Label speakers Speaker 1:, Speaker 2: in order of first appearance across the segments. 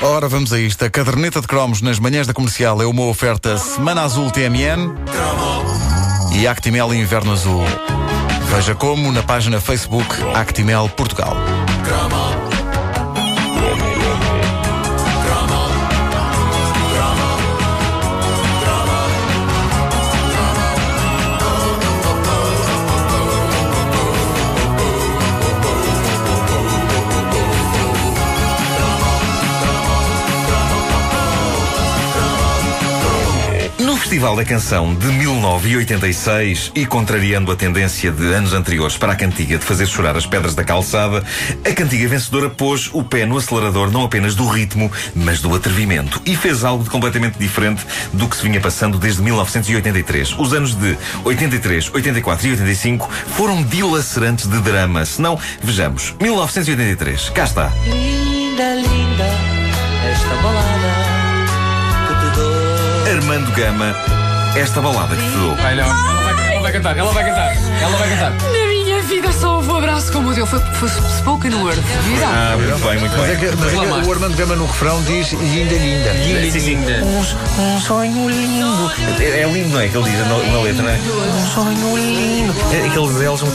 Speaker 1: Ora, vamos a isto. A caderneta de cromos nas manhãs da comercial é uma oferta Semana Azul TMN e Actimel Inverno Azul. Veja como na página Facebook Actimel Portugal.
Speaker 2: Festival da Canção de 1986 e contrariando a tendência de anos anteriores para a cantiga de fazer chorar as pedras da calçada, a cantiga vencedora pôs o pé no acelerador não apenas do ritmo, mas do atrevimento e fez algo de completamente diferente do que se vinha passando desde 1983. Os anos de 83, 84 e 85 foram dilacerantes de drama. Se não, vejamos, 1983, cá está.
Speaker 3: Linda, linda, esta balada.
Speaker 2: Armando Gama, esta balada que te dou.
Speaker 4: Não, ela vai, ela vai cantar, ela vai cantar, ela vai cantar.
Speaker 5: Na minha vida só houve um abraço como o dele. Foi, foi spoken word.
Speaker 2: Ah, muito bem, muito
Speaker 6: Mas é
Speaker 2: bem.
Speaker 6: que, mas é que o Armando Gama no refrão diz linda, linda.
Speaker 2: Sim, sim. Um, um sonho lindo. É, é lindo, não é? Que ele diz na, na letra, não é? Um sonho lindo. É, aqueles L's são.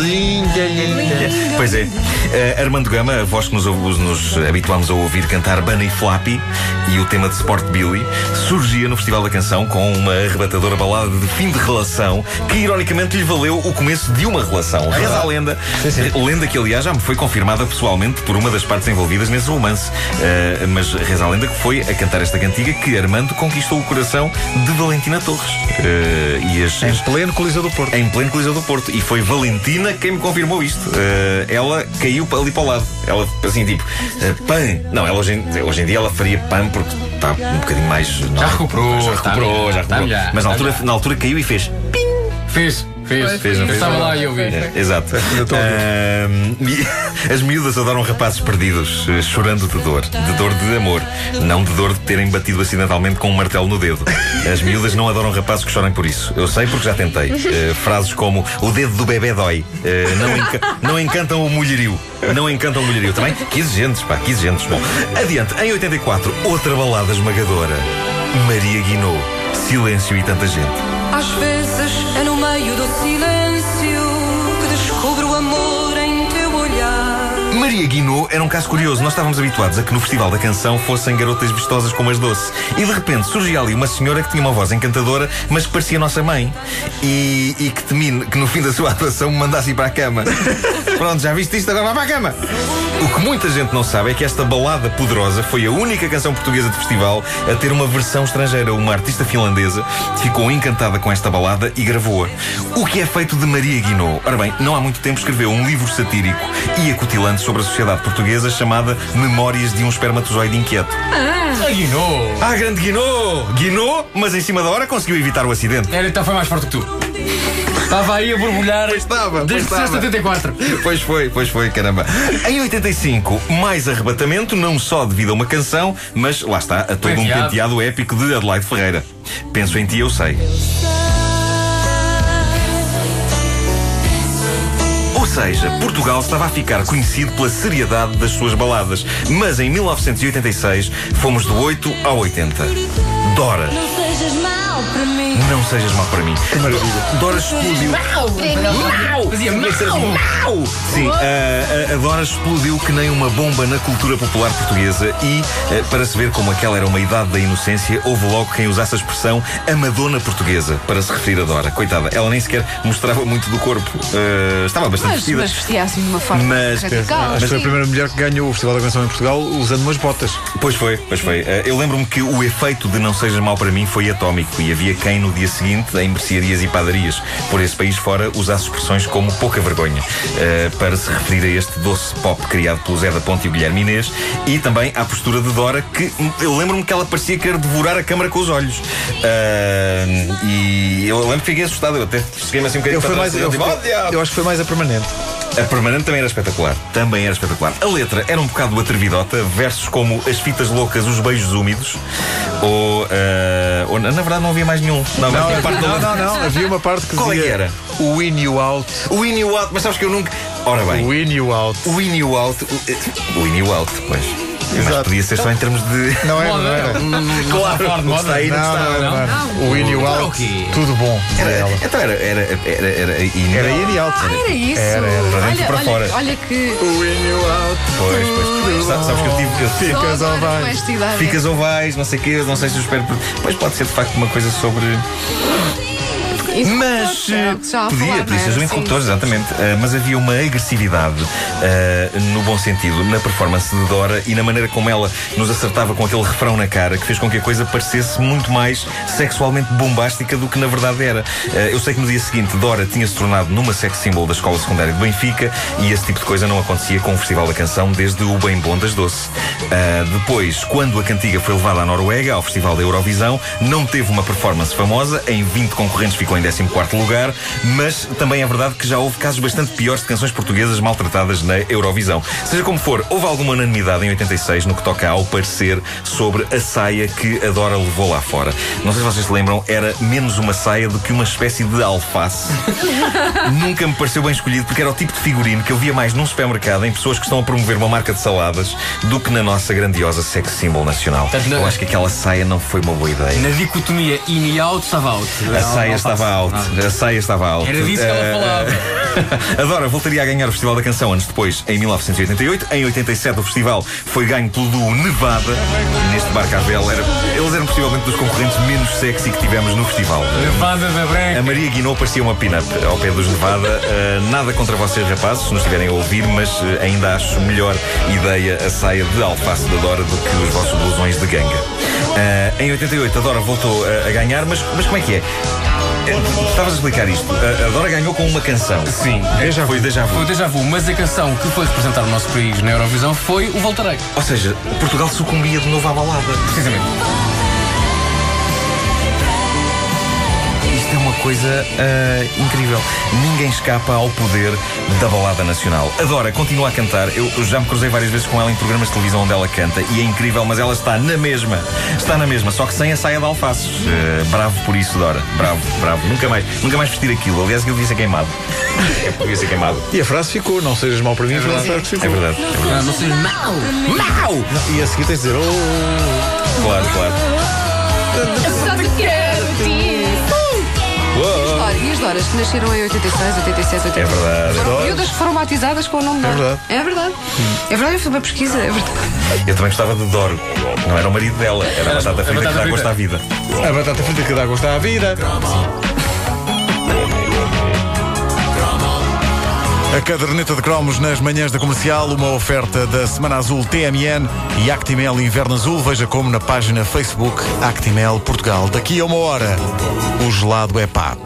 Speaker 6: Linda, linda.
Speaker 2: Pois é. Eh, Armando Gama, a voz que nos, nos habituámos a ouvir cantar Bunny Flappy e o tema de Sport Billy, surgia no Festival da Canção com uma arrebatadora balada de fim de relação que, ironicamente, lhe valeu o começo de uma relação. Reza a lenda. Lenda que, aliás, já me foi confirmada pessoalmente por uma das partes envolvidas nesse romance. Eh, mas reza a lenda que foi a cantar esta cantiga que Armando conquistou o coração de Valentina Torres. Eh, e as,
Speaker 6: Em pleno Coliseu do Porto.
Speaker 2: em pleno Coliseu do Porto. E foi Valentina quem me confirmou isto. Eh, ela caiu ali para o lado. Ela, assim, tipo, eh, pã. Não, ela hoje em, hoje em dia ela faria pã porque está um bocadinho mais.
Speaker 4: Já recuperou,
Speaker 2: Já recuperou,
Speaker 4: melhor,
Speaker 2: já recuperou.
Speaker 4: melhor,
Speaker 2: Mas na
Speaker 4: está
Speaker 2: altura, na altura caiu e fez.
Speaker 4: Fez, fez,
Speaker 2: Fez, não fez?
Speaker 4: estava lá e eu vi.
Speaker 2: É, exato. as miúdas adoram rapazes perdidos, chorando de dor. De dor de amor. Não de dor de terem batido acidentalmente com um martelo no dedo. As miúdas não adoram rapazes que chorem por isso. Eu sei porque já tentei. Eh, frases como o dedo do bebê dói. Eh, não, enca- não encantam o mulherio. Não encantam o mulherio. Também, que exigentes, pá, que exigentes. Bom, adiante. Em 84, outra balada esmagadora. Maria Guinot. Silêncio e tanta gente.
Speaker 5: Às vezes é no meio do silêncio que descubro o amor.
Speaker 2: Maria Guinot era um caso curioso. Nós estávamos habituados a que no Festival da Canção fossem garotas vistosas como as doce. E de repente surgia ali uma senhora que tinha uma voz encantadora, mas que parecia nossa mãe. E, e que temia que no fim da sua atuação me mandasse ir para a cama. Pronto, já viste isto? Agora vai para a cama. O que muita gente não sabe é que esta balada poderosa foi a única canção portuguesa de festival a ter uma versão estrangeira. Uma artista finlandesa ficou encantada com esta balada e gravou-a. O que é feito de Maria Guinot? Ora bem, não há muito tempo escreveu um livro satírico e acutilante sobre a sociedade portuguesa chamada Memórias de um Espermatozoide Inquieto.
Speaker 4: A Guinou.
Speaker 2: Ah, grande Guinot! Guinot, mas em cima da hora conseguiu evitar o acidente.
Speaker 4: Era, então foi mais forte que tu. Estava aí a borbulhar
Speaker 2: Pois estava,
Speaker 4: desde
Speaker 2: estava.
Speaker 4: 74.
Speaker 2: Pois foi, pois foi, caramba. Em 85, mais arrebatamento, não só devido a uma canção, mas lá está, a todo um
Speaker 4: Penteado.
Speaker 2: penteado épico de Adelaide Ferreira. Penso em ti, eu sei. Ou seja, Portugal estava a ficar conhecido pela seriedade das suas baladas. Mas em 1986 fomos do 8 ao 80. Dora,
Speaker 7: sejas mau para mim.
Speaker 2: não sejas mal para mim. Dora explodiu.
Speaker 4: Fazia
Speaker 2: Tinha que ser assim, mau! Sim, a, a- a Dora explodiu que nem uma bomba na cultura popular portuguesa e, eh, para se ver como aquela era uma idade da inocência, houve logo quem usasse a expressão a Madonna portuguesa para se referir a Dora. Coitada, ela nem sequer mostrava muito do corpo. Eh, estava bastante
Speaker 5: Mas,
Speaker 2: vestida.
Speaker 5: mas vestia assim de uma forma
Speaker 2: Mas-
Speaker 5: radical.
Speaker 6: Acho que foi a primeira mulher que ganhou o Festival da Canção em Portugal usando umas botas.
Speaker 2: Pois foi, pois foi. Eh, eu lembro-me que o efeito de não sejas mal para mim foi atómico e havia quem no dia seguinte, em mercearias e padarias por esse país fora, usasse expressões como pouca vergonha eh, para se referir a este doce pop criado pelo Zé da Ponte e o Guilherme Inês e também à postura de Dora que eu lembro-me que ela parecia querer devorar a câmara com os olhos. Ah, e eu lembro que fiquei assustado, eu até cheguei-me assim um bocadinho
Speaker 6: Eu,
Speaker 2: para
Speaker 6: mais,
Speaker 2: trás,
Speaker 6: eu,
Speaker 2: tipo, "Oh, diabo!"
Speaker 6: eu acho que foi mais a permanente.
Speaker 2: A permanente também era espetacular. Também era espetacular. A letra era um bocado atrevidota, versos como As fitas loucas, os beijos úmidos, ou. eh, ou na verdade não havia mais nenhum. Não,
Speaker 6: Não,
Speaker 2: havia parte
Speaker 6: não, não, não. Havia uma parte que
Speaker 2: Qual é
Speaker 6: dizia
Speaker 2: que era?
Speaker 6: o in you out.
Speaker 2: O in o out, mas sabes que eu nunca. Ora bem,
Speaker 6: O in o out.
Speaker 2: o in o out. O, eh, o in o out, pois. Mas
Speaker 6: Exato.
Speaker 2: podia ser só em termos de.
Speaker 6: Não era, não era.
Speaker 2: Claro,
Speaker 4: falar de moda?
Speaker 2: está aí, não,
Speaker 6: Não,
Speaker 2: está.
Speaker 6: não não. O in e o out. Tudo bom. para
Speaker 2: Era,
Speaker 6: ela.
Speaker 2: então era, era, era, era, in,
Speaker 6: Era in e out.
Speaker 8: Ah, era isso.
Speaker 6: Era, era.
Speaker 2: Para dentro e
Speaker 8: olha,
Speaker 2: para
Speaker 8: olha,
Speaker 2: fora.
Speaker 8: olha que.
Speaker 6: O in e o out.
Speaker 2: Pois, pois. Sa- Sabes que eu tive.
Speaker 6: Ficas
Speaker 8: Só
Speaker 6: ao
Speaker 8: agora com
Speaker 6: vais.
Speaker 8: esta idade.
Speaker 2: Ficas ovais, não sei o quê, não sei se eu espero. Pois pode ser de facto uma coisa sobre. Mas
Speaker 8: é
Speaker 2: eh,
Speaker 8: o que já a
Speaker 2: podia,
Speaker 8: era?
Speaker 2: um interruptor, exatamente. Eh, mas havia uma agressividade, eh, no bom sentido, na performance de Dora e na maneira como ela nos acertava com aquele refrão na cara que fez com que a coisa parecesse muito mais sexualmente bombástica do que na verdade era. Eh, eu sei que no dia seguinte Dora tinha se tornado numa sex symbol da escola secundária de Benfica e esse tipo de coisa não acontecia com o Festival da Canção desde o Bem Bom das Doce. Eh, depois, quando a cantiga foi levada à Noruega, ao Festival da Eurovisão, não teve uma performance famosa, em 20 concorrentes ficou em 14º lugar, mas também é verdade que já houve casos bastante piores de canções portuguesas maltratadas na Eurovisão. Seja como for, houve alguma unanimidade em 86 no que toca ao parecer sobre a saia que a Dora levou lá fora. Não sei se vocês se lembram, era menos uma saia do que uma espécie de alface. Nunca me pareceu bem escolhido porque era o tipo de figurino que eu via mais num supermercado em pessoas que estão a promover uma marca de saladas do que na nossa grandiosa sex symbol nacional.
Speaker 4: Portanto,
Speaker 2: Eu acho que aquela saia não foi uma boa ideia.
Speaker 4: Na dicotomia in e out, estava out.
Speaker 2: A saia estava alta. A saia estava alta.
Speaker 4: Era disso que ela
Speaker 2: Eh,
Speaker 4: falava.
Speaker 2: A Dora voltaria a ganhar o Festival da Canção anos depois, em 1988. Em 87, o festival foi ganho pelo duo Nevada. Neste barco à vela, era, eles eram possivelmente dos concorrentes menos sexy que tivemos no festival.
Speaker 4: Levada da
Speaker 2: A
Speaker 4: branca.
Speaker 2: Maria Guinou parecia uma pin-up ao pé dos Nevada. Uh, nada contra vocês, rapazes, se nos estiverem a ouvir, mas uh, ainda acho melhor ideia a saia de alface da Dora do que os vossos blusões de ganga. Uh, em 88, a Dora voltou uh, a ganhar, mas, mas como é que é? Estavas a explicar isto. A Dora ganhou com uma canção.
Speaker 4: Sim.
Speaker 2: Déjà foi déjà
Speaker 4: Foi
Speaker 2: vu.
Speaker 4: o déjà vu, mas a canção que foi representar o nosso país na Eurovisão foi o Voltarei.
Speaker 2: Ou seja, Portugal sucumbia de novo à balada.
Speaker 4: Precisamente.
Speaker 2: Coisa ah, incrível. Ninguém escapa ao poder da balada nacional. Adora, continua a cantar. Eu, eu já me cruzei várias vezes com ela em programas de televisão onde ela canta e é incrível, mas ela está na mesma. Está na mesma, só que sem a saia de alfaces. Ah, bravo por isso, Dora. Bravo, bravo. Nunca mais, nunca mais vestir aquilo. Aliás, aquilo devia ser queimado. É, devia ser queimado.
Speaker 6: E a frase ficou, não sejas mau para mim, que ficou.
Speaker 2: É verdade. É verdade.
Speaker 4: Ah, não seja mau. Mau!
Speaker 6: Não, e a seguir tens de dizer, oh,
Speaker 2: Claro, claro.
Speaker 8: Só te quero, ti. Olha, as Doras que nasceram em 86, 87, 88?
Speaker 2: É verdade.
Speaker 8: Foram miúdas que foram batizadas com o nome Dora.
Speaker 6: verdade.
Speaker 8: É verdade. É verdade, eu fiz uma pesquisa. É verdade.
Speaker 2: Eu também gostava de Doro. Não era o marido dela, era a batata frita que
Speaker 4: batata
Speaker 2: dá gosto à vida.
Speaker 6: a batata frita que dá gosto à vida.
Speaker 1: A caderneta de cromos nas manhãs da comercial, uma oferta da Semana Azul TMN e Actimel Inverno Azul. Veja como na página Facebook Actimel Portugal. Daqui a uma hora, o gelado é pá.